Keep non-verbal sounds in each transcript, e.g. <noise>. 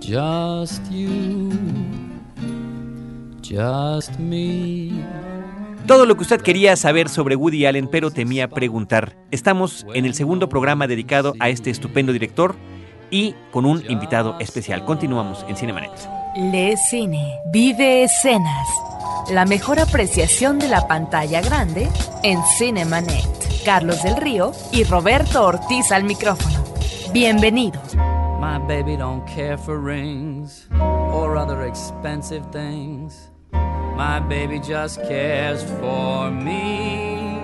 Just you, just me. Todo lo que usted quería saber sobre Woody Allen, pero temía preguntar. Estamos en el segundo programa dedicado a este estupendo director y con un invitado especial. Continuamos en Cinemanet. Le Cine, vive escenas. La mejor apreciación de la pantalla grande en Cinemanet. Carlos del Río y Roberto Ortiz al micrófono. Bienvenidos. My baby don't care for rings or other expensive things. My baby just cares for me.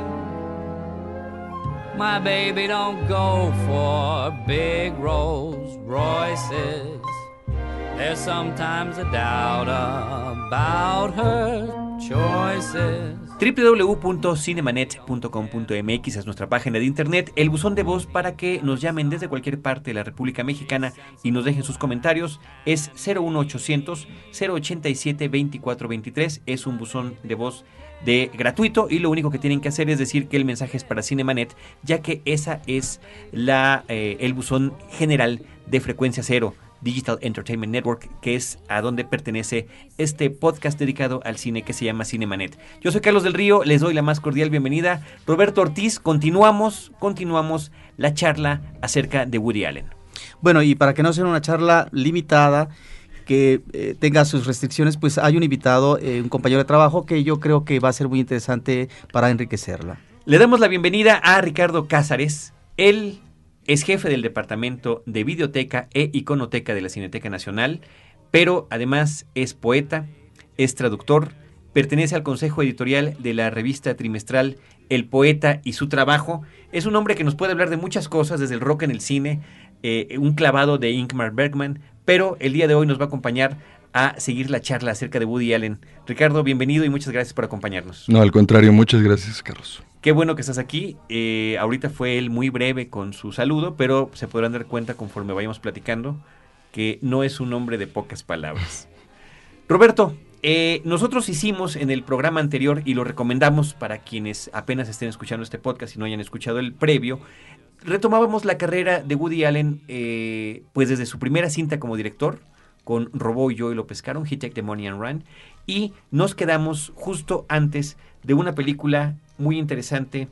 My baby don't go for big Rolls Royces. There's sometimes a doubt about her choices. www.cinemanet.com.mx es nuestra página de internet, el buzón de voz para que nos llamen desde cualquier parte de la República Mexicana y nos dejen sus comentarios es 01800 087 2423, es un buzón de voz de gratuito y lo único que tienen que hacer es decir que el mensaje es para Cinemanet, ya que esa es la eh, el buzón general de frecuencia cero. Digital Entertainment Network, que es a donde pertenece este podcast dedicado al cine que se llama Cinemanet. Yo soy Carlos del Río, les doy la más cordial bienvenida. Roberto Ortiz, continuamos, continuamos la charla acerca de Woody Allen. Bueno, y para que no sea una charla limitada, que eh, tenga sus restricciones, pues hay un invitado, eh, un compañero de trabajo que yo creo que va a ser muy interesante para enriquecerla. Le damos la bienvenida a Ricardo Cázares. Él es jefe del Departamento de Videoteca e Iconoteca de la Cineteca Nacional, pero además es poeta, es traductor, pertenece al consejo editorial de la revista trimestral El Poeta y su trabajo. Es un hombre que nos puede hablar de muchas cosas, desde el rock en el cine, eh, un clavado de Ingmar Bergman, pero el día de hoy nos va a acompañar a seguir la charla acerca de Woody Allen. Ricardo, bienvenido y muchas gracias por acompañarnos. No, al contrario, muchas gracias, Carlos. Qué bueno que estás aquí. Eh, ahorita fue él muy breve con su saludo, pero se podrán dar cuenta conforme vayamos platicando que no es un hombre de pocas palabras. <laughs> Roberto, eh, nosotros hicimos en el programa anterior y lo recomendamos para quienes apenas estén escuchando este podcast y no hayan escuchado el previo, retomábamos la carrera de Woody Allen eh, pues desde su primera cinta como director con Robó y yo y lo pescaron, He Take the Money and Run, y nos quedamos justo antes de una película muy interesante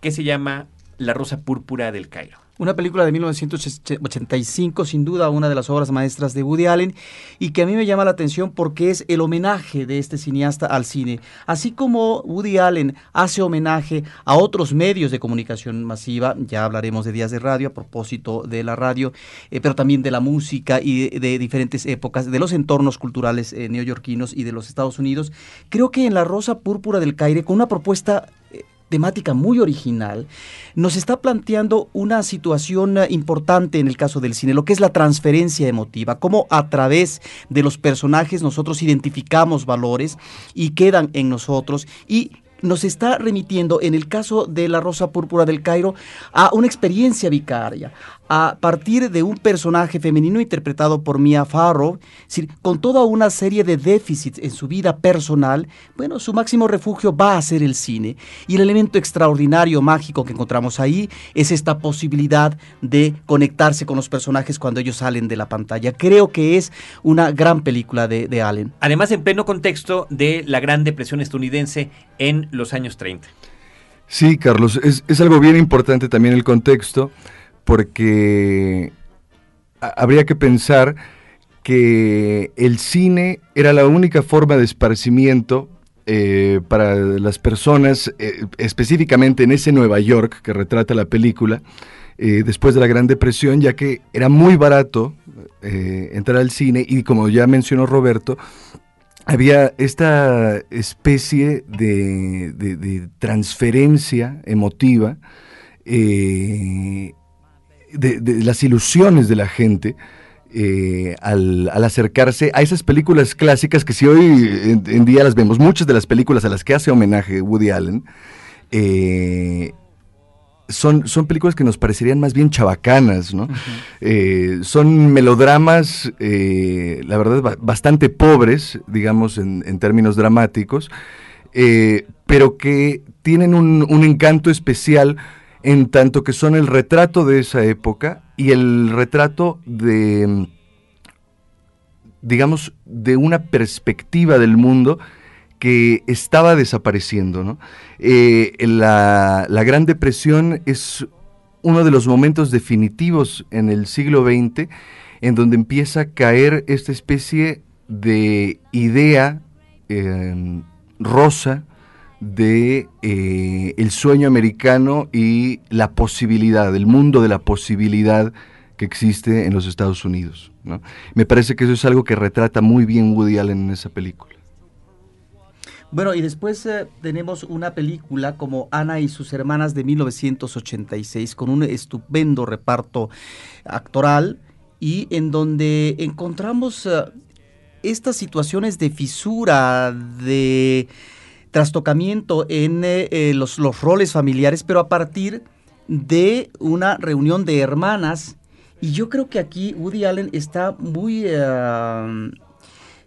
que se llama La Rosa Púrpura del Cairo. Una película de 1985, sin duda una de las obras maestras de Woody Allen, y que a mí me llama la atención porque es el homenaje de este cineasta al cine. Así como Woody Allen hace homenaje a otros medios de comunicación masiva, ya hablaremos de días de radio a propósito de la radio, eh, pero también de la música y de, diferentes épocas, de los entornos culturales eh, neoyorquinos y de los Estados Unidos, creo que en La Rosa Púrpura del Caire, con una propuesta eh, temática muy original, nos está planteando una situación eh, importante en el caso del cine, lo que es la transferencia emotiva, cómo a través de los personajes nosotros identificamos valores y quedan en nosotros. Y nos está remitiendo, en el caso de la Rosa Púrpura del Cairo, a una experiencia vicaria, a partir de un personaje femenino interpretado por Mia Farrow, con toda una serie de déficits en su vida personal, bueno, su máximo refugio va a ser el cine. Y el elemento extraordinario, mágico que encontramos ahí es esta posibilidad de conectarse con los personajes cuando ellos salen de la pantalla. Creo que es una gran película de, de Allen. Además, en pleno contexto de la Gran Depresión estadounidense en los años 30. Sí, Carlos, es, es algo bien importante también el contexto porque habría que pensar que el cine era la única forma de esparcimiento eh, para las personas, eh, específicamente en ese Nueva York que retrata la película, eh, después de la Gran Depresión, ya que era muy barato entrar al cine y como ya mencionó Roberto, había esta especie de, transferencia emotiva de, de, las ilusiones de la gente eh, al, al, acercarse a esas películas clásicas que si hoy en, en, día las vemos, muchas de las películas a las que hace homenaje Woody Allen, eh, son, son películas que nos parecerían más bien chabacanas, ¿no? Uh -huh. eh, son melodramas, la verdad, bastante pobres, digamos, en, en términos dramáticos, pero que tienen un, un encanto especial en tanto que son el retrato de esa época y el retrato de digamos, de una perspectiva del mundo que estaba desapareciendo. ¿no? Eh, la, la, Gran Depresión es uno de los momentos definitivos en el siglo XX en donde empieza a caer esta especie de idea em, rosa de eh, el sueño americano y la posibilidad, el mundo de la posibilidad que existe en los Estados Unidos. Me parece que eso es algo que retrata muy bien Woody Allen en esa película. Bueno, y después eh, tenemos una película como Ana y sus hermanas de 1986 con un estupendo reparto actoral y en donde encontramos eh, estas situaciones de fisura, de trastocamiento en eh, los, los, roles familiares, pero a partir de una reunión de hermanas. Y yo creo que aquí Woody Allen está muy,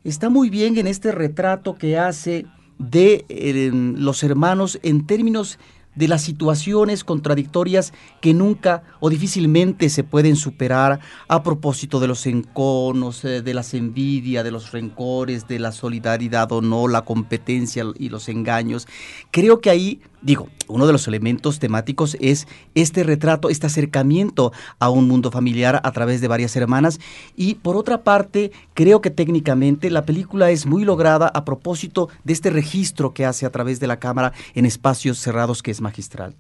está muy bien en este retrato que hace de los hermanos en términos de las situaciones contradictorias que nunca o difícilmente se pueden superar a propósito de los enconos, eh, de las envidias, de los rencores, de la solidaridad o no, la competencia y los engaños. Creo que ahí, digo, uno de los elementos temáticos es este retrato, este acercamiento a un mundo familiar a través de varias hermanas y por otra parte, creo que técnicamente la película es muy lograda a propósito de este registro que hace a través de la cámara en espacios cerrados que es magistral.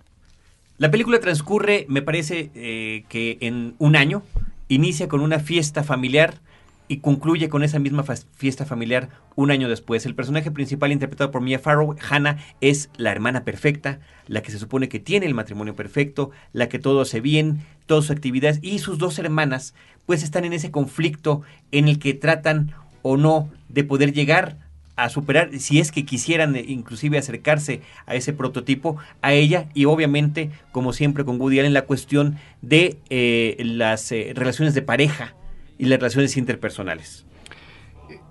La película transcurre, me parece, eh, que en un año, inicia con una fiesta familiar y concluye con esa misma fiesta familiar un año después. El personaje principal interpretado por Mia Farrow, Hannah, es la hermana perfecta, la que se supone que tiene el matrimonio perfecto, la que todo hace bien, todas sus actividades y sus dos hermanas pues están en ese conflicto en el que tratan o no de poder llegar a superar, si es que quisieran eh, inclusive acercarse a ese prototipo, a ella y obviamente, como siempre con Woody Allen, la cuestión de eh, las eh, relaciones de pareja y las relaciones interpersonales.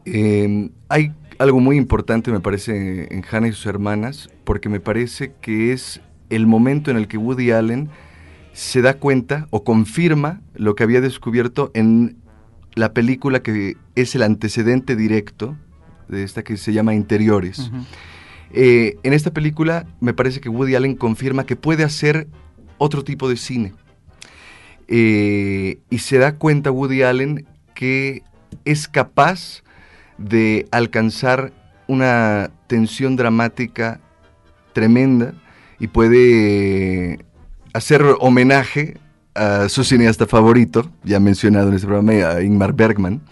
Em, hay algo muy importante, me parece, en Hannah y sus hermanas, porque me parece que es el momento en el que Woody Allen se da cuenta o confirma lo que había descubierto en la película que es el antecedente directo de esta que se llama Interiores. Eh, en esta película me parece que Woody Allen confirma que puede hacer otro tipo de cine. Eh, y se da cuenta Woody Allen que es capaz de alcanzar una tensión dramática tremenda y puede hacer homenaje a su cineasta favorito, ya mencionado en este programa, a Ingmar Bergman,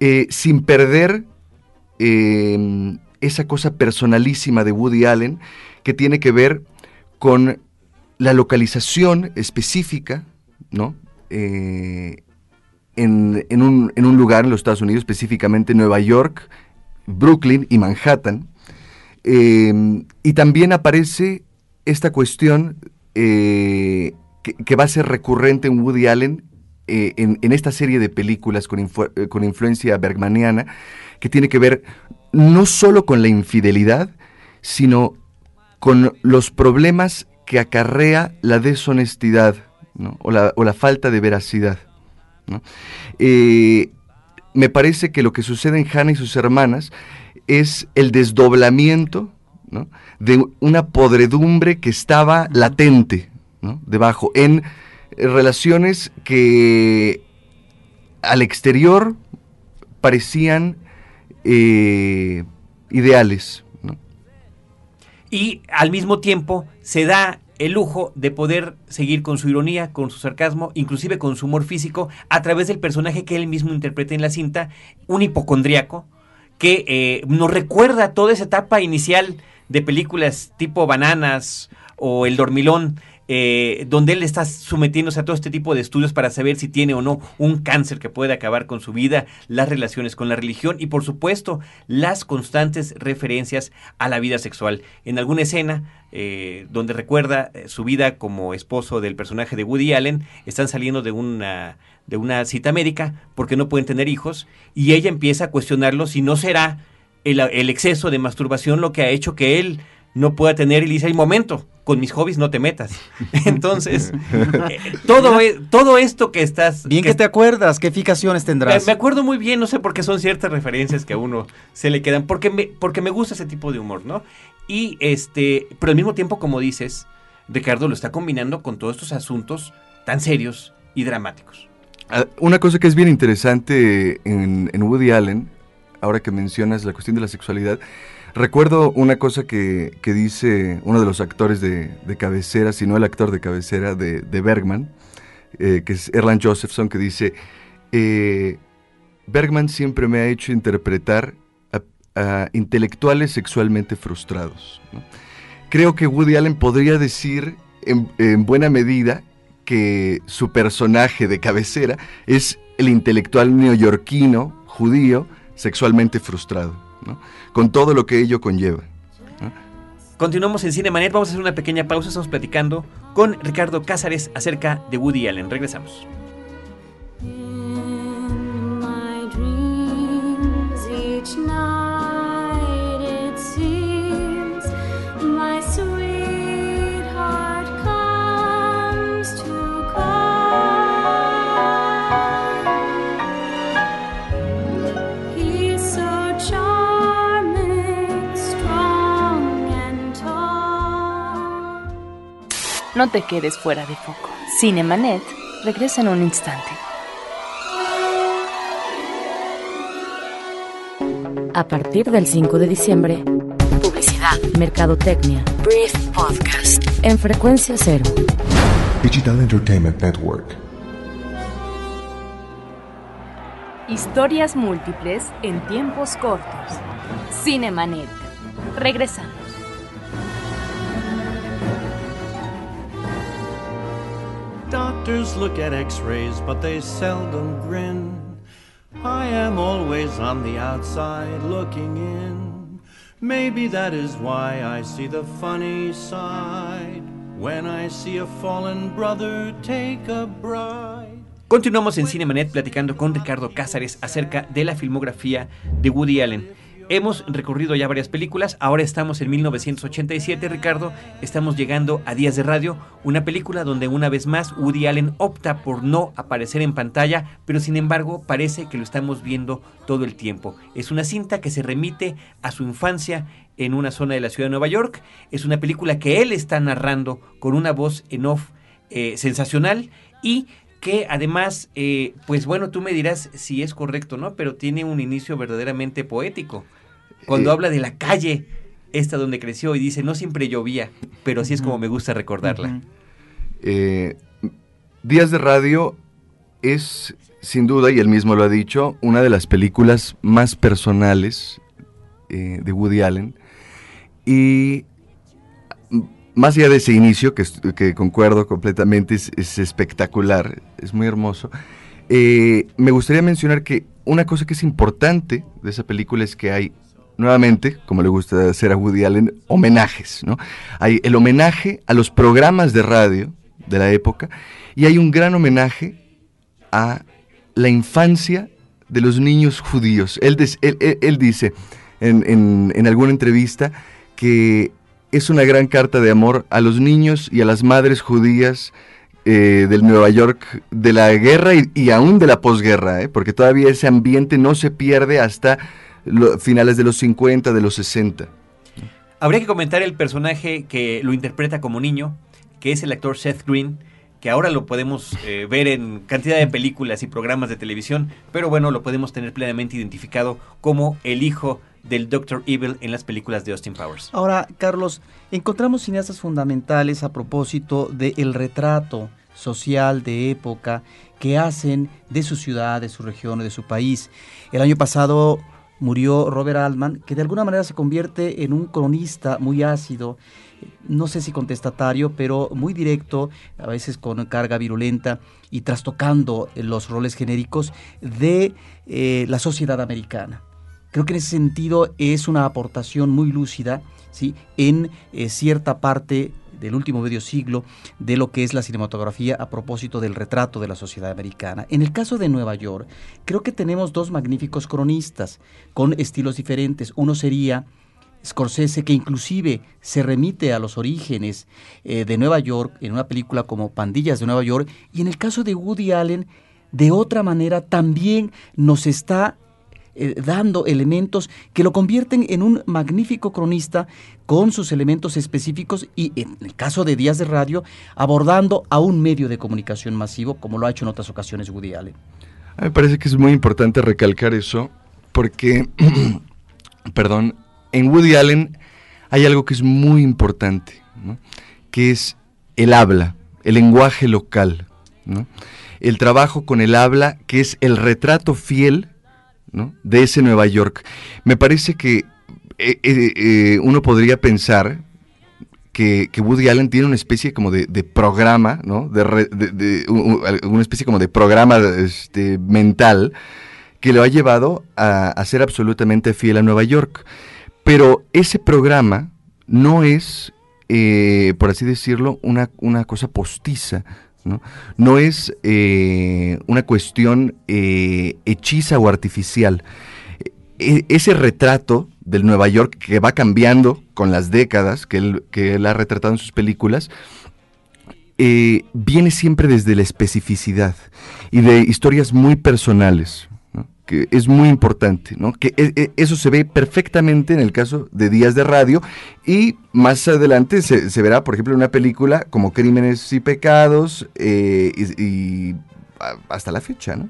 eh, sin perder Em, esa cosa personalísima de Woody Allen que tiene que ver con la localización específica, ¿no? Eh, en, un, lugar en los Estados Unidos, específicamente Nueva York, Brooklyn y Manhattan. Em, y también aparece esta cuestión eh, que, va a ser recurrente en Woody Allen eh, en, esta serie de películas con, con influencia bergmaniana, que tiene que ver no solo con la infidelidad, sino con los problemas que acarrea la deshonestidad o, la, falta de veracidad. Eh, me parece que lo que sucede en Hannah y sus hermanas es el desdoblamiento de una podredumbre que estaba latente debajo, en relaciones que al exterior parecían eh, ideales. Y al mismo tiempo se da el lujo de poder seguir con su ironía, con su sarcasmo, inclusive con su humor físico, a través del personaje que él mismo interpreta en la cinta, un hipocondriaco, que eh, nos recuerda toda esa etapa inicial de películas tipo Bananas o El Dormilón, eh, donde él está sometiéndose a todo este tipo de estudios para saber si tiene o no un cáncer que puede acabar con su vida, las relaciones con la religión y por supuesto las constantes referencias a la vida sexual. En alguna escena eh, donde recuerda eh, su vida como esposo del personaje de Woody Allen, están saliendo de una, de una cita médica porque no pueden tener hijos y ella empieza a cuestionarlo si no será el, el exceso de masturbación lo que ha hecho que él no pueda tener y dice, hay momento, con mis hobbies no te metas. <laughs> Entonces, eh, todo, e- todo esto que estás... Bien que, te acuerdas, ¿qué fijaciones me, tendrás? me acuerdo muy bien, no sé por qué son ciertas referencias que a uno se le quedan, porque me, porque me gusta ese tipo de humor, ¿no? Y este, pero al mismo tiempo, como dices, Ricardo lo está combinando con todos estos asuntos tan serios y dramáticos. Ah, Una cosa que es bien interesante en, en Woody Allen, ahora que mencionas la cuestión de la sexualidad, recuerdo una cosa que, que dice uno de los actores de, de cabecera, si no el actor de cabecera de, Bergman, eh, que es Erland Josephson, que dice, eh, Bergman siempre me ha hecho interpretar a, intelectuales sexualmente frustrados. Creo que Woody Allen podría decir en buena medida que su personaje de cabecera es el intelectual neoyorquino, judío, sexualmente frustrado, ¿no? con todo lo que ello conlleva. Continuamos en Cinemanet, vamos a hacer una pequeña pausa, estamos platicando con Ricardo Cázares acerca de Woody Allen. Regresamos. In my dreams each night No te quedes fuera de foco. Cinemanet regresa en un instante. A partir del 5 de diciembre, publicidad, mercadotecnia, Brief Podcast, en frecuencia cero. Digital Entertainment Network. Historias múltiples en tiempos cortos. Cinemanet. Regresamos. Doctors look at x rays, but they seldom grin. I am always on the outside looking in. Maybe that is why I see the funny side when I see a fallen brother take a bride. Continuamos en Cinemanet platicando con Ricardo Cázares acerca de la filmografía de Woody Allen. Hemos recorrido ya varias películas, ahora estamos en 1987, Ricardo, estamos llegando a Días de Radio, una película donde una vez más Woody Allen opta por no aparecer en pantalla, pero sin embargo parece que lo estamos viendo todo el tiempo. Es una cinta que se remite a su infancia en una zona de la ciudad de Nueva York, es una película que él está narrando con una voz en off eh, sensacional y que además, eh, pues bueno, tú me dirás si es correcto, ¿no? Pero tiene un inicio verdaderamente poético. Cuando Eh, habla de la calle, esta donde creció, y dice, no siempre llovía, pero así es como me gusta recordarla. Eh, Días de Radio es, sin duda, y él mismo lo ha dicho, una de las películas más personales eh, de Woody Allen. Y m- más allá de ese inicio, que, que concuerdo completamente, es, es espectacular, es muy hermoso, eh, me gustaría mencionar que una cosa que es importante de esa película es que hay, nuevamente, como le gusta hacer a Woody Allen, homenajes, ¿no? Hay el homenaje a los programas de radio de la época y hay un gran homenaje a la infancia de los niños judíos. Él, él- él- dice en, en- en alguna entrevista que es una gran carta de amor a los niños y a las madres judías eh, del Nueva York de la guerra y, y aún de la posguerra, ¿eh? porque todavía ese ambiente no se pierde hasta lo- finales de los 50, de los 60. Habría que comentar el personaje que lo interpreta como niño, que es el actor Seth Green, que ahora lo podemos eh, ver en cantidad de películas y programas de televisión, pero bueno, lo podemos tener plenamente identificado como el hijo del Dr. Evil en las películas de Austin Powers. Ahora, Carlos, encontramos cineastas fundamentales a propósito del retrato social de época que hacen de su ciudad, de su región, de su país. El año pasado murió Robert Altman, que de alguna manera se convierte en un cronista muy ácido, no sé si contestatario, pero muy directo, a veces con carga virulenta y trastocando los roles genéricos de eh, la sociedad americana. Creo que en ese sentido es una aportación muy lúcida ¿sí? en eh, cierta parte del último medio siglo de lo que es la cinematografía a propósito del retrato de la sociedad americana. En el caso de Nueva York, creo que tenemos dos magníficos cronistas con estilos diferentes. Uno sería Scorsese, que inclusive se remite a los orígenes eh, de Nueva York en una película como Pandillas de Nueva York, y en el caso de Woody Allen, de otra manera también nos está eh, dando elementos que lo convierten en un magnífico cronista con sus elementos específicos y en el caso de Días de Radio, abordando a un medio de comunicación masivo como lo ha hecho en otras ocasiones Woody Allen. Me parece que es muy importante recalcar eso porque, <clears throat> perdón, en Woody Allen hay algo que es muy importante, que es el habla, el lenguaje local, el trabajo con el habla, que es el retrato fiel de ese Nueva York. Me parece que eh, eh, eh, uno podría pensar que, que Woody Allen tiene una especie como de, de programa, ¿no? De, una especie como de programa este, mental que lo ha llevado a, ser absolutamente fiel a Nueva York. Pero ese programa no es, por así decirlo, una, una cosa postiza. No, es eh, una cuestión eh, hechiza o artificial. E- ese retrato del Nueva York que va cambiando con las décadas que él, que él ha retratado en sus películas, eh, viene siempre desde la especificidad y de historias muy personales, que es muy importante, ¿no? que e- e- eso se ve perfectamente en el caso de Días de Radio y más adelante se, verá, por ejemplo, en una película como Crímenes y Pecados eh, y, hasta la fecha, ¿no?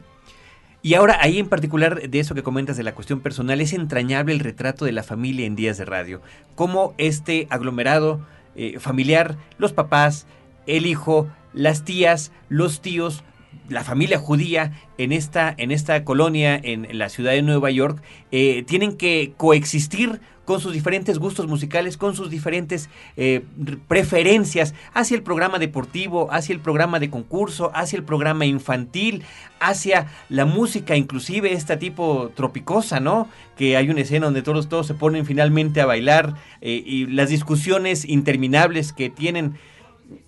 Y ahora, ahí en particular de eso que comentas de la cuestión personal, es entrañable el retrato de la familia en días de radio. Cómo este aglomerado eh, familiar, los papás, el hijo, las tías, los tíos, la familia judía en esta, en esta colonia, en la ciudad de Nueva York, eh, tienen que coexistir con sus diferentes gustos musicales, con sus diferentes eh, preferencias hacia el programa deportivo, hacia el programa de concurso, hacia el programa infantil, hacia la música, inclusive esta tipo tropicosa, ¿no? Que hay una escena donde todos, todos se ponen finalmente a bailar eh, y las discusiones interminables que tienen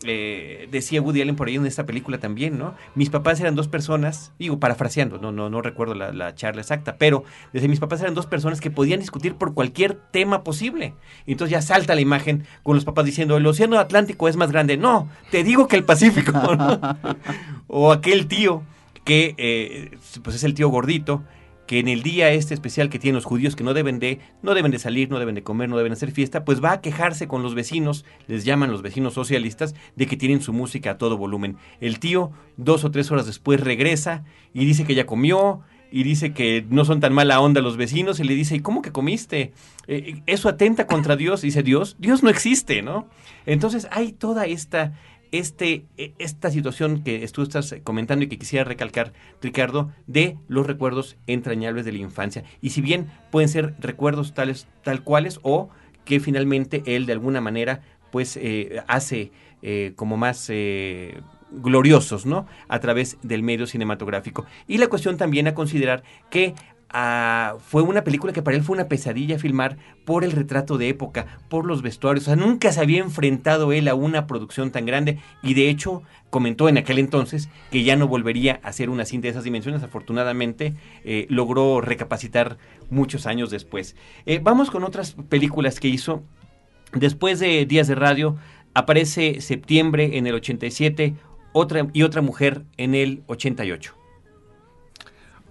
eh, decía Woody Allen por ahí en esta película también, ¿no? Mis papás eran dos personas, digo, parafraseando, no, no, no recuerdo la, la charla exacta, pero desde mis papás eran dos personas que podían discutir por cualquier tema posible. Y entonces ya salta la imagen con los papás diciendo, el océano Atlántico es más grande. No, te digo que el Pacífico, ¿no? <laughs> o aquel tío que eh, pues es el tío gordito que en el día este especial que tienen los judíos que no deben de no deben de salir, no deben de comer, no deben hacer fiesta, pues va a quejarse con los vecinos, les llaman los vecinos socialistas, de que tienen su música a todo volumen. El tío dos o tres horas después regresa y dice que ya comió y dice que no son tan mala onda los vecinos y le dice, ¿y cómo que comiste? Eh, eso atenta contra Dios. Y dice, Dios, Dios no existe, ¿no? Entonces hay toda esta este, e- esta situación que tú estás comentando y que quisiera recalcar, Ricardo, de los recuerdos entrañables de la infancia. Y si bien pueden ser recuerdos tales, tal cuales o que finalmente él de alguna manera pues eh, hace eh, como más eh, gloriosos, ¿no? A través del medio cinematográfico. Y la cuestión también a considerar que ah, fue una película que para él fue una pesadilla filmar por el retrato de época, por los vestuarios. O sea, nunca se había enfrentado él a una producción tan grande y de hecho comentó en aquel entonces que ya no volvería a hacer una cinta de esas dimensiones. Afortunadamente eh, logró recapacitar muchos años después. Eh, vamos con otras películas que hizo. Después de Días de Radio, aparece Septiembre en el 87 otra, y otra mujer en el 88.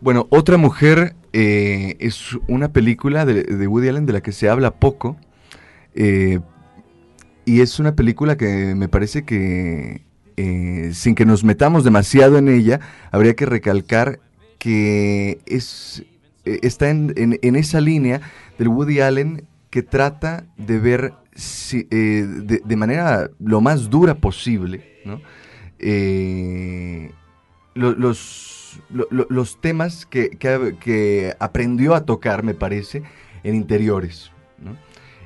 Bueno, Otra Mujer eh, es una película de, Woody Allen de la que se habla poco. eh, y es una película que me parece que, eh, sin que nos metamos demasiado en ella, habría que recalcar que es, está en, en- esa línea del Woody Allen que trata de ver de, manera lo más dura posible, los, lo- lo- los temas que, que- aprendió a tocar, me parece, en interiores.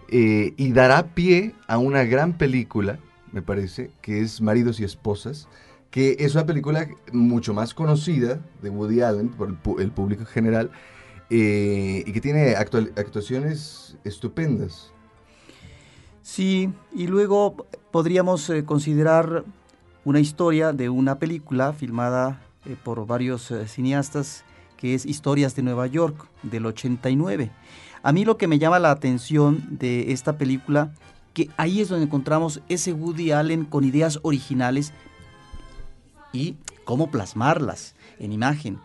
Eh, y dará pie a una gran película, me parece, que es Maridos y Esposas, que es una película mucho más conocida de Woody Allen por el, público en general, eh, y que tiene actuaciones estupendas. Sí, y luego podríamos eh, considerar una historia de una película filmada eh, por varios eh, cineastas que es Historias de Nueva York del 89. A mí lo que me llama la atención de esta película, que ahí es donde encontramos ese Woody Allen con ideas originales y cómo plasmarlas en imagen,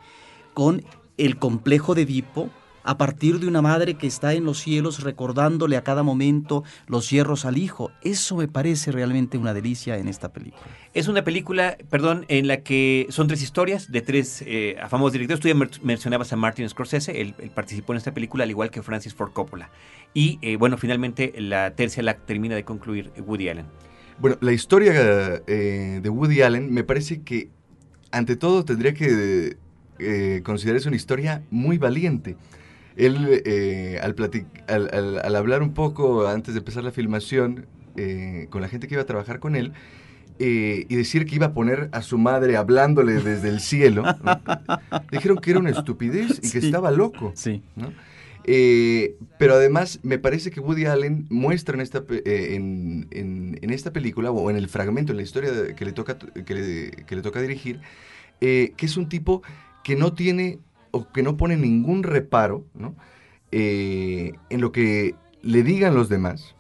con el complejo de Edipo a partir de una madre que está en los cielos recordándole a cada momento los hierros al hijo. Eso me parece realmente una delicia en esta película. Es una película, perdón, en la que son tres historias de tres eh, famosos directores. Tú ya mencionabas a Martin Scorsese, él, él participó en esta película al igual que Francis Ford Coppola. Y eh, bueno, finalmente la tercia la termina de concluir Woody Allen. Bueno, la historia eh, de Woody Allen me parece que ante todo tendría que eh, considerarse una historia muy valiente. Él, eh, al, al, al- al hablar un poco antes de empezar la filmación eh, con la gente que iba a trabajar con él, eh, y decir que iba a poner a su madre hablándole desde el cielo, ¿no? <laughs> dijeron que era una estupidez y que estaba loco. Sí. ¿no? Eh, pero además me parece que Woody Allen muestra en esta, eh, en, en- en esta película o en el fragmento, en la historia que le toca, que le, que le toca dirigir, eh, que es un tipo que no tiene o que no pone ningún reparo ¿no? Eh, en lo que le digan los demás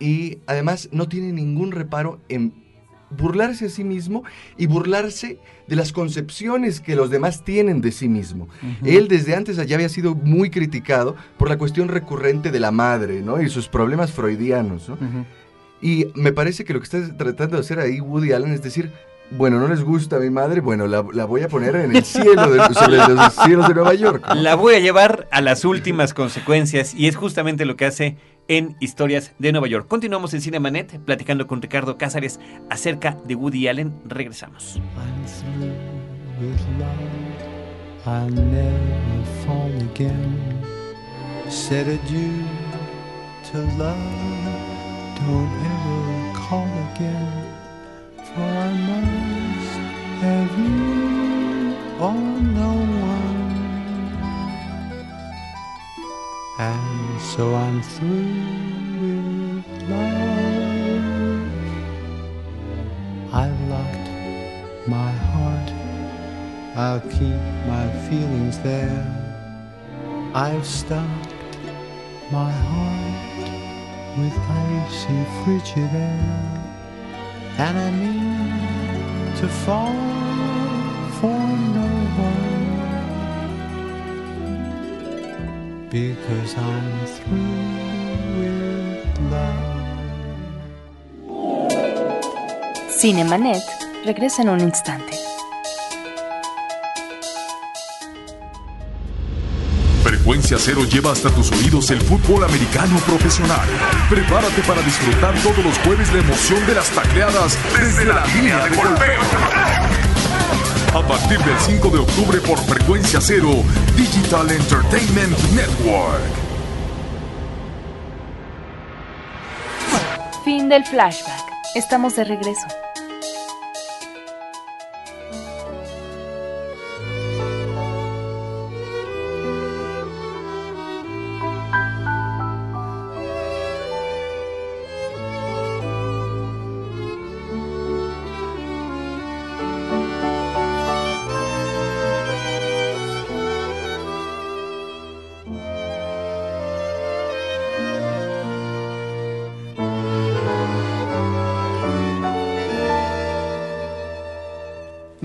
y además no tiene ningún reparo en burlarse a sí mismo y burlarse de las concepciones que los demás tienen de sí mismo. Él desde antes ya había sido muy criticado por la cuestión recurrente de la madre, ¿no? Y sus problemas freudianos. Y me parece que lo que está tratando de hacer ahí Woody Allen es decir, bueno, no les gusta a mi madre, bueno, la, la voy a poner en el cielo, de, sobre los cielos de Nueva York. ¿no? La voy a llevar a las últimas consecuencias y es justamente lo que hace en Historias de Nueva York. Continuamos en Cinemanet platicando con Ricardo Cázares acerca de Woody Allen. Regresamos. I'm through with love. I'll never fall again. Said adieu to love. Don't ever call again. For I must have you or no one. And so I'm through with love. I've locked my heart. I'll keep my feelings there. I've stopped my heart with icy frigid air. And I mean to fall for no one. Because I'm through with love. Cinemanet regresa en un instante. Frecuencia Cero lleva hasta tus oídos el fútbol americano profesional. Prepárate para disfrutar todos los jueves la emoción de las tacleadas desde la línea de golpeo. A partir del 5 de octubre por Frecuencia Cero, Digital Entertainment Network. Fin del flashback. Estamos de regreso.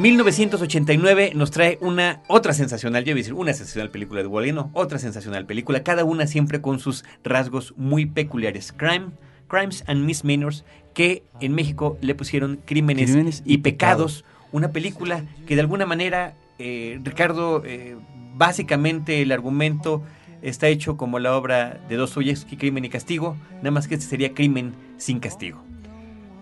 ...1989 nos trae una otra sensacional, yo iba a decir una sensacional película de Allen, no, otra sensacional película, cada una siempre con sus rasgos muy peculiares. Crime, Crimes and Misdemeanors, que en México le pusieron Crímenes, Crímenes y, y pecados, una película que de alguna manera, eh, Ricardo, eh, básicamente el argumento está hecho como la obra de Dostoyevsky, Crimen y Castigo, nada más que este sería Crimen sin castigo.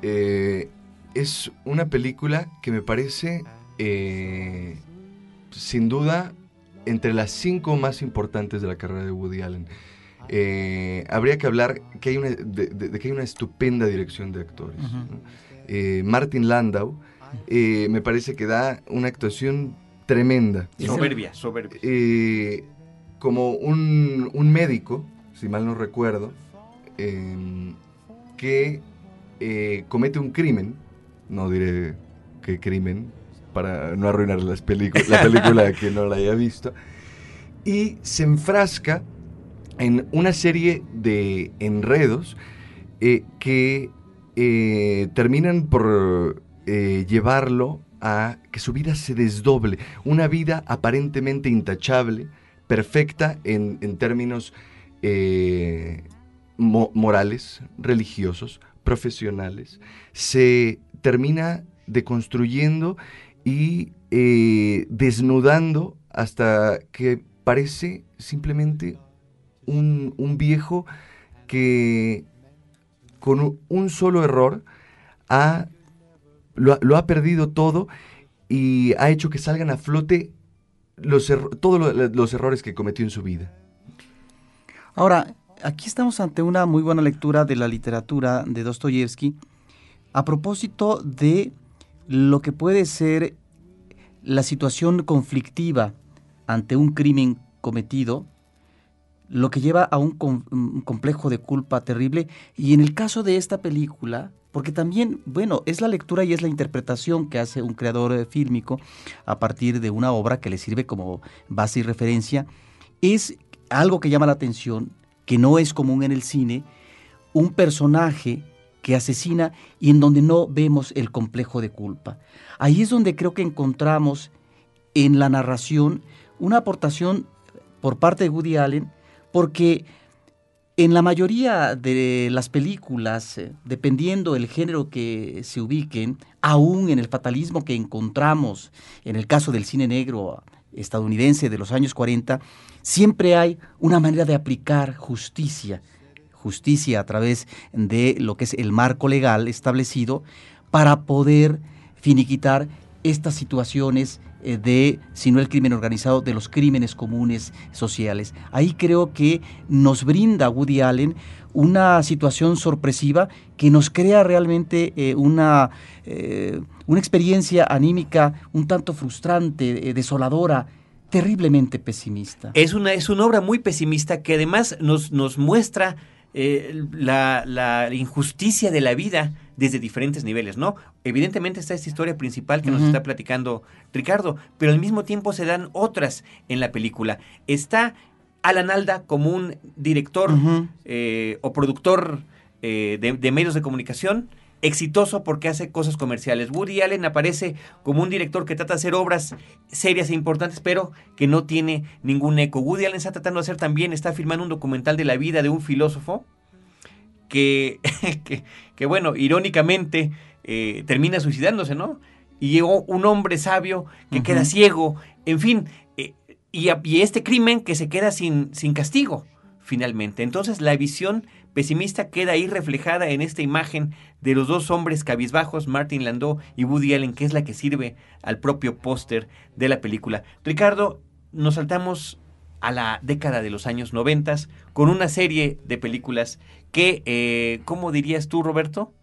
Eh, es una película que me parece, eh, sin duda, entre las cinco más importantes de la carrera de Woody Allen. Eh, habría que hablar que hay una, de, de- de que hay una estupenda dirección de actores. Eh, Martin Landau eh, me parece que da una actuación tremenda. ¿no? Soberbia, soberbia. Eh, como un, un médico, si mal no recuerdo, que eh, comete un crimen, no diré qué crimen, para no arruinar las la película a quien no la haya visto, y se enfrasca en una serie de enredos eh, que eh, terminan por eh, llevarlo a que su vida se desdoble. Una vida aparentemente intachable, perfecta en, en términos mo- morales, religiosos, profesionales, se termina deconstruyendo y eh, desnudando hasta que parece simplemente un, un viejo que con un solo error ha, lo, ha- perdido todo y ha hecho que salgan a flote los todos lo- los errores que cometió en su vida. Ahora, aquí estamos ante una muy buena lectura de la literatura de Dostoyevsky a propósito de lo que puede ser la situación conflictiva ante un crimen cometido, lo que lleva a un, com- un complejo de culpa terrible. Y en el caso de esta película, porque también, bueno, es la lectura y es la interpretación que hace un creador eh, fílmico a partir de una obra que le sirve como base y referencia, es algo que llama la atención, que no es común en el cine, un personaje que asesina y en donde no vemos el complejo de culpa. Ahí es donde creo que encontramos en la narración una aportación por parte de Woody Allen, porque en la mayoría de las películas, eh, dependiendo el género que se ubiquen, aún en el fatalismo que encontramos en el caso del cine negro estadounidense de los años 40, siempre hay una manera de aplicar justicia, justicia a través de lo que es el marco legal establecido para poder finiquitar estas situaciones eh, de, si no el crimen organizado, de los crímenes comunes sociales. Ahí creo que nos brinda Woody Allen una situación sorpresiva que nos crea realmente eh, una, eh, una experiencia anímica un tanto frustrante, desoladora, terriblemente pesimista. Es una, es una obra muy pesimista que además nos, nos muestra eh, la, la injusticia de la vida desde diferentes niveles, ¿no? Evidentemente está esta historia principal que nos está platicando Ricardo, pero al mismo tiempo se dan otras en la película. Está Alan Alda como un director eh, o productor eh, de, de medios de comunicación exitoso porque hace cosas comerciales. Woody Allen aparece como un director que trata de hacer obras serias e importantes, pero que no tiene ningún eco. Woody Allen está tratando de hacer también, está filmando un documental de la vida de un filósofo que, <laughs> que, que, bueno, irónicamente eh, termina suicidándose, ¿no? Y llegó un hombre sabio que queda ciego, en fin, eh, y, y este crimen que se queda sin, sin castigo, finalmente. Entonces la visión pesimista queda ahí reflejada en esta imagen de los dos hombres cabizbajos, Martin Landau y Woody Allen, que es la que sirve al propio póster de la película. Ricardo, nos saltamos a la década de los años noventas con una serie de películas que, eh, ¿cómo dirías tú, Roberto?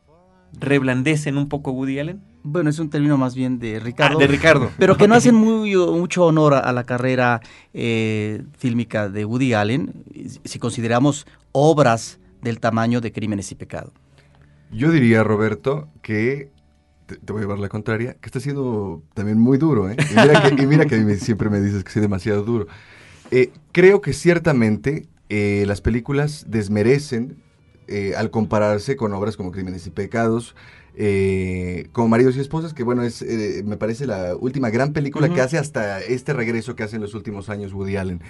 ¿Reblandecen un poco Woody Allen? Bueno, es un término más bien de Ricardo. Ah, de Ricardo. Pero que no hacen muy, mucho honor a, a la carrera eh, fílmica de Woody Allen, si consideramos obras del tamaño de Crímenes y Pecado. Yo diría, Roberto, que te, te voy a llevar la contraria, que está siendo también muy duro, ¿eh? Y mira que, y mira que a mí me- siempre me dices que soy demasiado duro. Eh, creo que ciertamente eh, las películas desmerecen eh, al compararse con obras como Crímenes y Pecados, eh, como Maridos y Esposas, que bueno, es eh, me parece la última gran película que hace hasta este regreso que hace en los últimos años Woody Allen.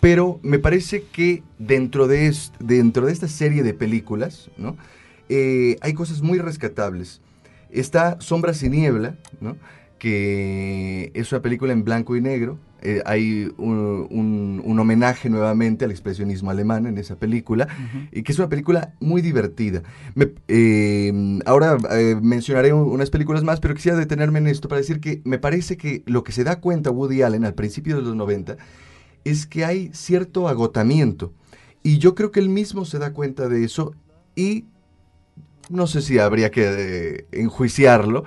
Pero me parece que dentro de, dentro de esta serie de películas, ¿no? Eh, hay cosas muy rescatables. Está Sombras y Niebla, ¿no? que es una película en blanco y negro. Eh, hay un, un- un homenaje nuevamente al expresionismo alemán en esa película, y que es una película muy divertida. Me- eh, ahora eh, mencionaré un- unas películas más, pero quisiera detenerme en esto para decir que me parece que lo que se da cuenta Woody Allen al principio de los 90 es que hay cierto agotamiento. Y yo creo que él mismo se da cuenta de eso y no sé si habría que eh, enjuiciarlo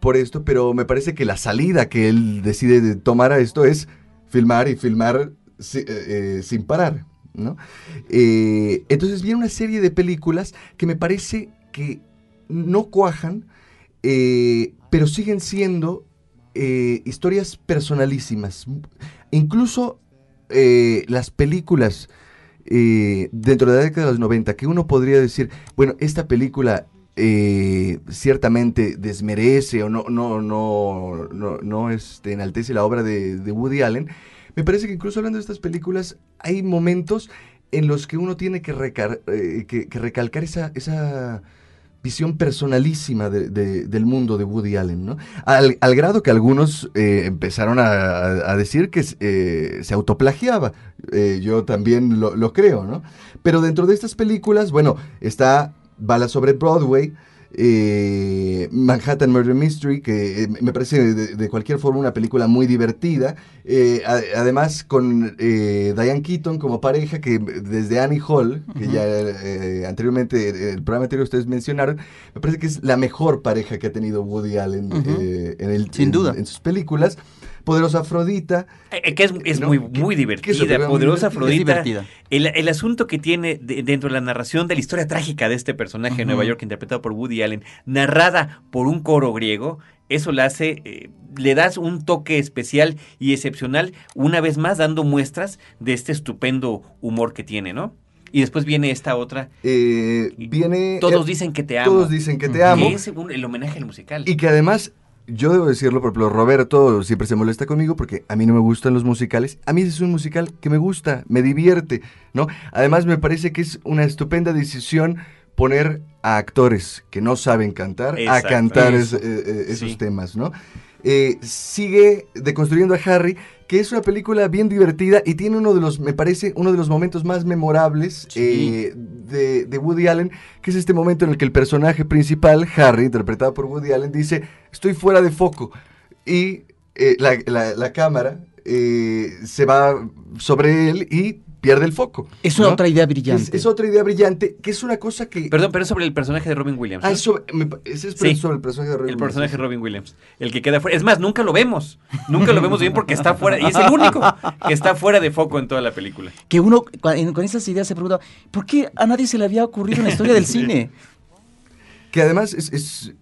por esto, pero me parece que la salida que él decide de tomar a esto es filmar y filmar eh, eh, sin parar. ¿no? Entonces viene una serie de películas que me parece que no cuajan, pero siguen siendo historias personalísimas. Incluso eh, las películas eh, dentro de la década de los 90 que uno podría decir, bueno, esta película eh, ciertamente desmerece o no, no, no, no, no este, enaltece la obra de, Woody Allen, me parece que incluso hablando de estas películas hay momentos en los que uno tiene que, recar- eh, que- recalcar esa visión personalísima de- de- del mundo de Woody Allen, ¿no? Al, al grado que algunos eh, empezaron a decir que eh, se autoplagiaba. Eh, yo también lo, lo creo, ¿no? Pero dentro de estas películas, bueno, está Bala sobre Broadway, eh, Manhattan Murder Mystery, que eh, me parece de, de cualquier forma una película muy divertida. eh, a- además, con eh, Diane Keaton como pareja, que desde Annie Hall, que ya anteriormente, el programa anterior ustedes mencionaron, me parece que es la mejor pareja que ha tenido Woody Allen en, el, Sin en- duda. en sus películas. Poderosa Afrodita. Eh, eh, que es, es ¿no? muy, Que- muy que es divertida, muy poderosa divertida. Afrodita. Es divertida. El, el asunto que tiene de- dentro de la narración de la historia trágica de este personaje de Nueva. York, interpretado por Woody Allen, narrada por un coro griego, eso le hace, eh, le das un toque especial y excepcional, una vez más dando muestras de este estupendo humor que tiene, ¿no? Y después viene esta otra, eh, viene... Todos eh, dicen que te amo. Todos dicen que te que amo. es un- el homenaje al musical. Y que además, yo debo decirlo, por ejemplo, Roberto siempre se molesta conmigo porque a mí no me gustan los musicales. A mí es un musical que me gusta, me divierte, ¿no? Además, me parece que es una estupenda decisión poner a actores que no saben cantar Exacto. a cantar es- eh, eh, esos Sí. temas, ¿no? Eh, sigue deconstruyendo a Harry, que es una película bien divertida y tiene uno de los, me parece, uno de los momentos más memorables Sí. eh, de, de Woody Allen, que es este momento en el que el personaje principal, Harry, interpretado por Woody Allen, dice, estoy fuera de foco. Y eh, la, la- la cámara eh, se va sobre él y pierde el foco. Es una ¿no? otra idea brillante. es otra idea brillante, que es una cosa que... Perdón, pero es sobre el personaje de Robin Williams. Ah, ¿no? es sobre, me pa- ese es Sí. sobre el personaje de Robin el Williams, personaje sí, de Robin Williams, el que queda fuera. Es más, nunca lo vemos. Nunca lo vemos bien porque está fuera. Y es el único que está fuera de foco en toda la película. Que uno con esas ideas se pregunta, ¿por qué a nadie se le había ocurrido en la historia del cine? Que además es, es,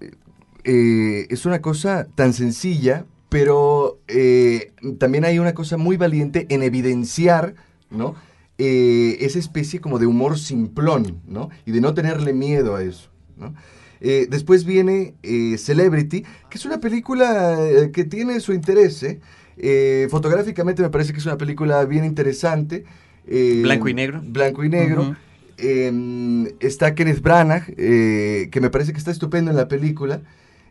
eh, es una cosa tan sencilla, pero eh, también hay una cosa muy valiente en evidenciar, ¿no? Eh, esa especie como de humor simplón, ¿no? Y de no tenerle miedo a eso, ¿no? Eh, después viene eh, Celebrity, que es una película que tiene su interés, fotográficamente me parece que es una película bien interesante. Blanco y negro. Blanco y negro. Eh, está Kenneth Branagh, eh, que me parece que está estupendo en la película.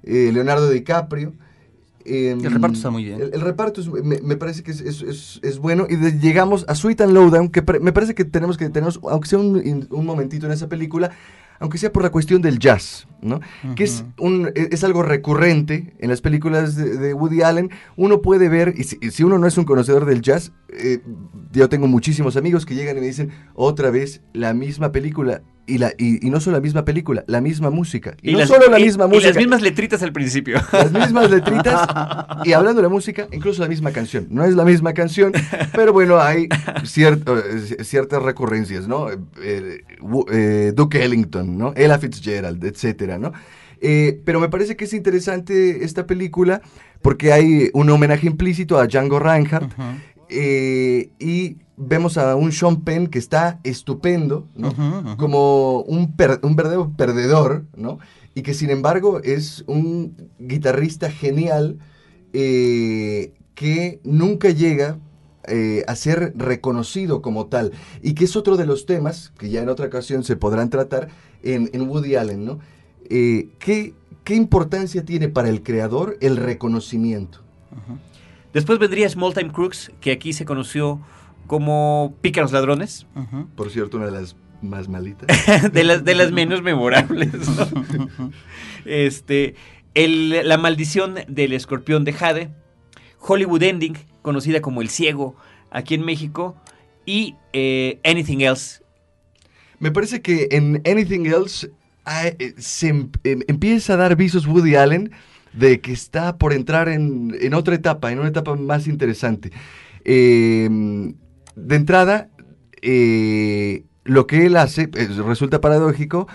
eh, Leonardo DiCaprio. Eh, El reparto está muy bien. El, el reparto es- me, me parece que es, es- es- bueno. Y de- llegamos a Sweet and Lowdown, que pre- me parece que tenemos que tenernos, aunque sea un, un momentito en esa película, aunque sea por la cuestión del jazz, ¿no? Que es, un, e- es algo recurrente en las películas de, de Woody Allen. Uno puede ver, y si, y si uno no es un conocedor del jazz, eh, yo tengo muchísimos amigos que llegan y me dicen, otra vez la misma película. Y, la, y, y no solo la misma película, la misma música. Y, no las- solo la y- misma y música. las mismas letritas al principio. Las mismas <laughs> letritas y hablando de la música, incluso la misma canción. No es la misma canción, pero bueno, hay cierto- eh, ciertas recurrencias, ¿no? Eh, eh, Duke Ellington, ¿no? Ella Fitzgerald, etcétera, ¿no? Eh, pero me parece que es interesante esta película porque hay un homenaje implícito a Django Reinhardt y vemos a un Sean Penn que está estupendo, ¿no? Como un, per- un verdadero perdedor, ¿no? Y que sin embargo es un guitarrista genial eh, que nunca llega eh, a ser reconocido como tal. Y que es otro de los temas que ya en otra ocasión se podrán tratar en, en Woody Allen, ¿no? Eh, ¿qué, ¿Qué importancia tiene para el creador el reconocimiento? Después vendría Small Time Crooks, que aquí se conoció como Pícaros Ladrones. Por cierto, una de las más malitas. <laughs> de las, de las menos memorables. ¿no? <laughs> Este, el- la maldición del escorpión de Jade, Hollywood Ending, conocida como El Ciego aquí en México, y eh, Anything Else. Me parece que en Anything Else eh, se em- em- empieza a dar visos Woody Allen de que está por entrar en, en otra etapa, en una etapa más interesante. Eh, de entrada, eh, lo que él hace, eh, resulta paradójico,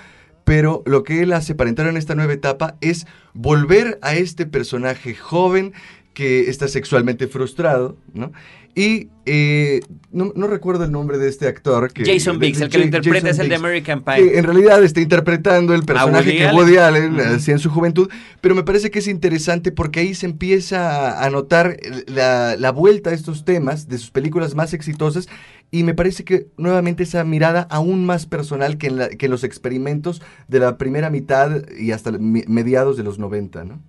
pero lo que él hace para entrar en esta nueva etapa es volver a este personaje joven que está sexualmente frustrado, ¿no? Y eh, no, no recuerdo el nombre de este actor. Que, Jason Biggs, el que lo interpreta Jason es el de American que Pie. en realidad está interpretando el personaje Woody que Allen. Woody Allen hacía en su juventud, pero me parece que es interesante porque ahí se empieza a- notar la, la vuelta a estos temas de sus películas más exitosas y me parece que nuevamente esa mirada aún más personal que en, la- que en los experimentos de la primera mitad y hasta mediados de los 90, ¿no?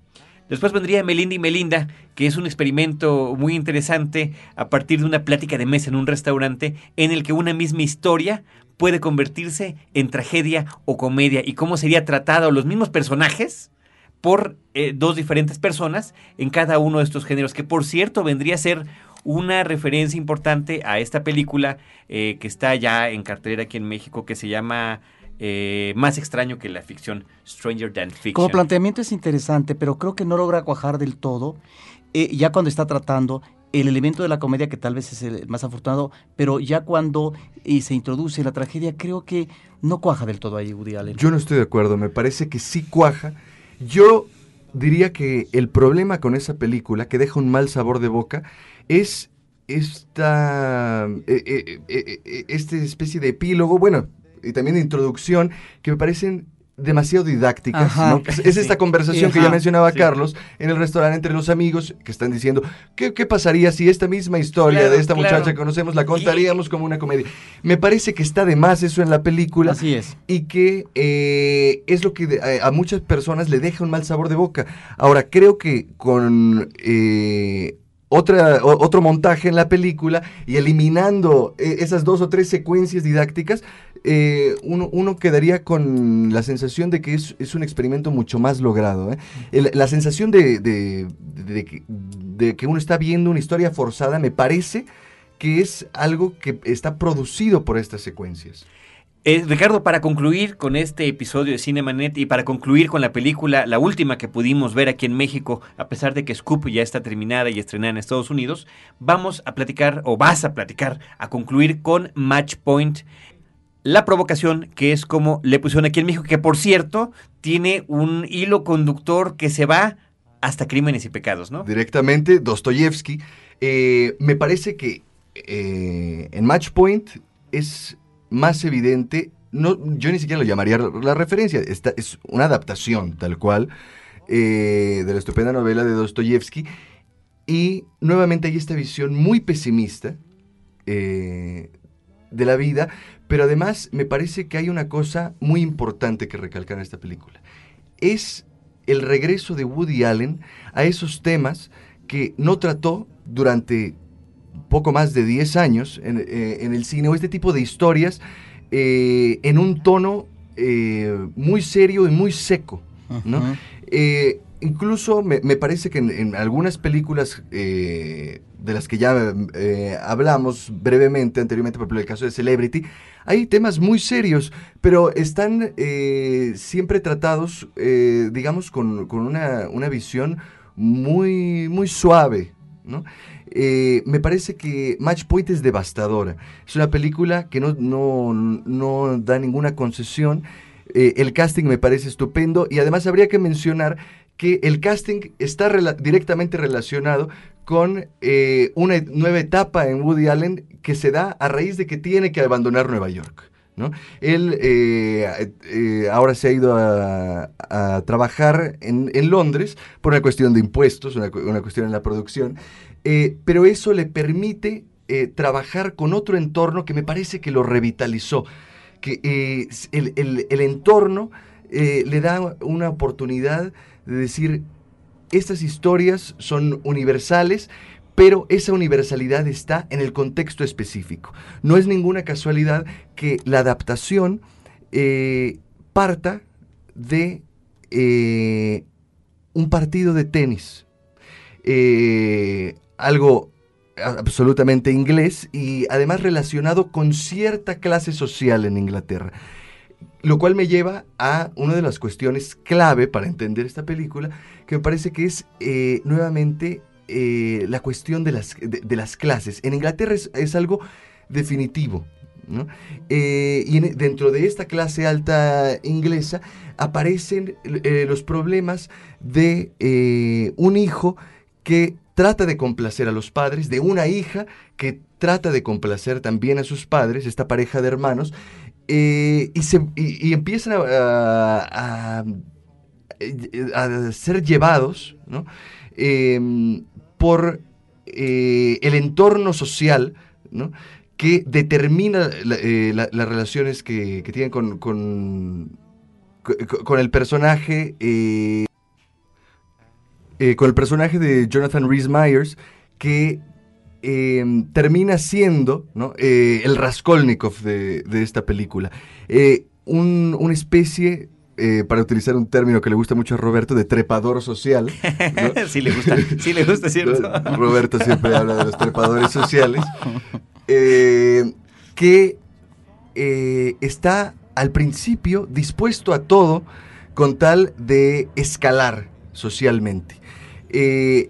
Después vendría Melinda y Melinda, que es un experimento muy interesante a partir de una plática de mesa en un restaurante en el que una misma historia puede convertirse en tragedia o comedia y cómo sería tratado los mismos personajes por eh, dos diferentes personas en cada uno de estos géneros, que por cierto vendría a ser una referencia importante a esta película eh, que está ya en cartelera aquí en México, que se llama eh, Más extraño que la ficción, Stranger Than Fiction. Como planteamiento es interesante, pero creo que no logra cuajar del todo, eh, ya cuando está tratando el elemento de la comedia, que tal vez es el más afortunado, pero ya cuando eh, se introduce la tragedia, creo que no cuaja del todo ahí Woody Allen. Yo no estoy de acuerdo, me parece que sí cuaja. Yo diría que el problema con esa película, que deja un mal sabor de boca, es esta, eh, eh, eh, eh, esta especie de epílogo, bueno, y también de introducción, que me parecen demasiado didácticas. Ajá. ¿no? Es, <laughs> es esta Sí. conversación que ya mencionaba Sí. Carlos en el restaurante entre los amigos que están diciendo, ¿qué, qué pasaría si esta misma historia Claro, de esta claro. muchacha que conocemos la contaríamos como una comedia? Me parece que está de más eso en la película Así es. y que eh, es lo que de- a, a muchas personas le deja un mal sabor de boca. Ahora, creo que con eh, otra, otro montaje en la película y eliminando eh, esas dos o tres secuencias didácticas, eh, uno, uno quedaría con la sensación de que es, es un experimento mucho más logrado. ¿eh? El- la sensación de, de- de que, de que uno está viendo una historia forzada me parece que es algo que está producido por estas secuencias. Eh, Ricardo, para concluir con este episodio de Cinemanet y para concluir con la película, la última que pudimos ver aquí en México, a pesar de que Scoop ya está terminada y estrenada en Estados Unidos, vamos a platicar, o vas a platicar, a concluir con Match Point. La provocación, que es como le pusieron aquí en México, que por cierto, tiene un hilo conductor que se va hasta crímenes y pecados, ¿no? directamente Dostoyevsky. Eh, me parece que eh, en Match Point es más evidente, no, yo ni siquiera lo llamaría la referencia, esta es una adaptación tal cual eh, de la estupenda novela de Dostoyevsky. Y nuevamente hay esta visión muy pesimista eh, de la vida, pero además me parece que hay una cosa muy importante que recalcar en esta película. Es el regreso de Woody Allen a esos temas que no trató durante poco más de 10 años en, eh, en el cine, o este tipo de historias eh, en un tono eh, muy serio y muy seco. ¿no? Incluso me, me parece que en, en algunas películas eh, de las que ya eh, hablamos brevemente anteriormente, por ejemplo, el caso de Celebrity, hay temas muy serios, pero están eh, siempre tratados, digamos, con, con una, una visión muy, muy suave. ¿no? Eh, me parece que Match Point es devastadora. Es una película que no, no, no da ninguna concesión. Eh, el casting me parece estupendo y además habría que mencionar que el casting está directamente relacionado con eh, una nueva etapa en Woody Allen que se da a raíz de que tiene que abandonar Nueva York. ¿no? Él eh, ahora se ha ido a, a trabajar en, en Londres por una cuestión de impuestos, una, una cuestión en la producción, eh, pero eso le permite eh, trabajar con otro entorno que me parece que lo revitalizó, que eh, el, el- entorno le da una oportunidad de decir, estas historias son universales, pero esa universalidad está en el contexto específico. No es ninguna casualidad que la adaptación parta de un partido de tenis. Algo absolutamente inglés y además relacionado con cierta clase social en Inglaterra. Lo cual me lleva a una de las cuestiones clave para entender esta película, que me parece que es eh, nuevamente eh, la cuestión de las, de, las clases. En Inglaterra es, algo definitivo. Eh, y en- dentro de esta clase alta inglesa aparecen los problemas de un hijo que trata de complacer a los padres, de una hija que trata de complacer también a sus padres, esta pareja de hermanos, eh, y, se, y, empiezan a, a- ser llevados ¿no? Eh, por eh, el entorno social ¿no? que determina eh, la- las relaciones que, que tienen con, con, co- con el personaje eh, con el personaje de Jonathan Rhys Myers que eh, termina siendo ¿no? eh, el Raskolnikov de, de esta película. Eh, un- una especie, eh, para utilizar un término que le gusta mucho a Roberto, de trepador social. ¿no? <laughs> sí le gusta, sí le gusta, ¿cierto? <laughs> Roberto siempre habla de los trepadores sociales. eh, que eh, está al principio dispuesto a todo con tal de escalar socialmente. Eh,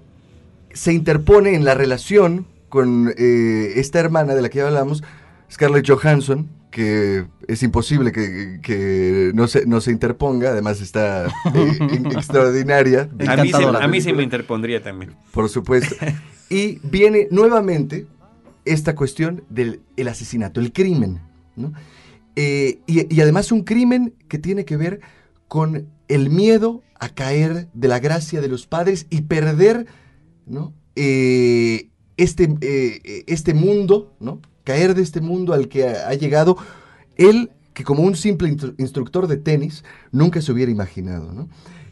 se interpone en la relación con eh, esta hermana de la que ya hablamos, Scarlett Johansson, que es imposible que, que no, se, no se interponga, además está eh, in- <laughs> extraordinaria. A mí, se, Encantadora. a mí se me interpondría también. Por supuesto. Y viene nuevamente esta cuestión del el asesinato, el crimen. ¿no? Eh, y, y además un crimen que tiene que ver con el miedo a caer de la gracia de los padres y perder ¿no? Eh, este, eh, este mundo, ¿no? caer de este mundo al que ha, llegado él, que como un simple instru- instructor de tenis, nunca se hubiera imaginado. ¿no?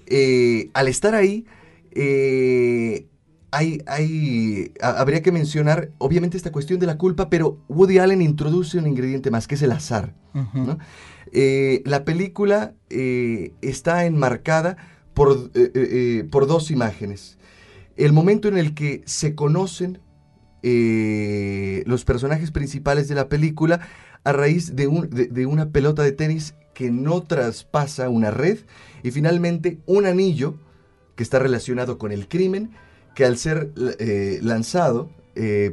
Eh, al estar ahí, hay, hay, ha- habría que mencionar, obviamente, esta cuestión de la culpa, pero Woody Allen introduce un ingrediente más, que es el azar. ¿no? Eh, la película eh, está enmarcada por, eh, por dos imágenes. El momento en el que se conocen los personajes principales de la película a raíz de, un- de- una pelota de tenis que no traspasa una red y finalmente un anillo que está relacionado con el crimen que al ser lanzado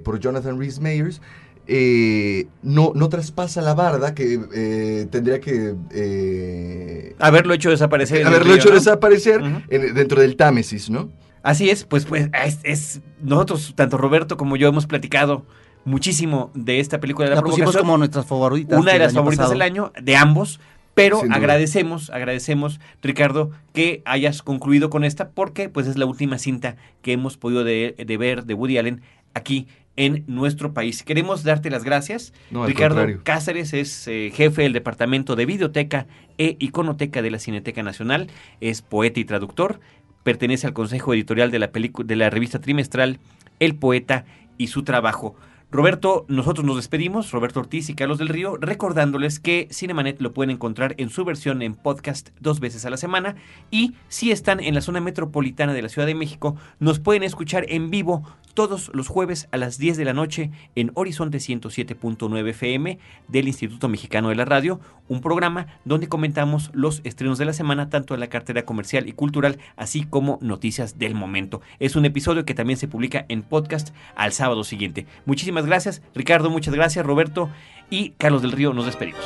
por Jonathan Rhys Meyers eh, no, no traspasa la barda que eh, tendría que eh, Haberlo hecho desaparecer. haberlo río, hecho ¿no? desaparecer en- dentro del Támesis, ¿no? Así es, pues, pues es, es- nosotros, tanto Roberto como yo, hemos platicado muchísimo de esta película de la, La pusimos provocación. como nuestras favoritas. una de las favoritas pasado. del año, de ambos. Pero Sin duda. agradecemos, agradecemos, Ricardo, que hayas concluido con esta, porque pues es la última cinta que hemos podido de, de ver de Woody Allen aquí en nuestro país. Queremos darte las gracias. No, Ricardo contrario. Cáceres es eh, jefe del Departamento de Videoteca e Iconoteca de la Cineteca Nacional, es poeta y traductor, pertenece al consejo editorial de la, pelicu- de la revista trimestral El Poeta y su trabajo. Roberto, nosotros nos despedimos, Roberto Ortiz y Carlos del Río, recordándoles que Cinemanet lo pueden encontrar en su versión en podcast dos veces a la semana y si están en la zona metropolitana de la Ciudad de México, nos pueden escuchar en vivo todos los jueves a las 10 de la noche en Horizonte 107.9 FM del Instituto Mexicano de la Radio, un programa donde comentamos los estrenos de la semana tanto en la cartera comercial y cultural así como noticias del momento. Es un episodio que también se publica en podcast al sábado siguiente. Muchísimas gracias, Ricardo, muchas gracias, Roberto y Carlos del Río, nos despedimos.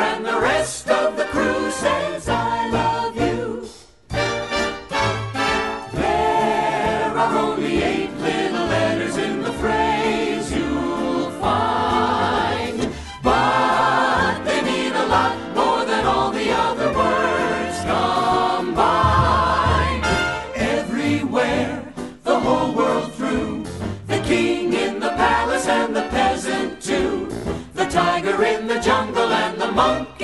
And the rest of the monkey.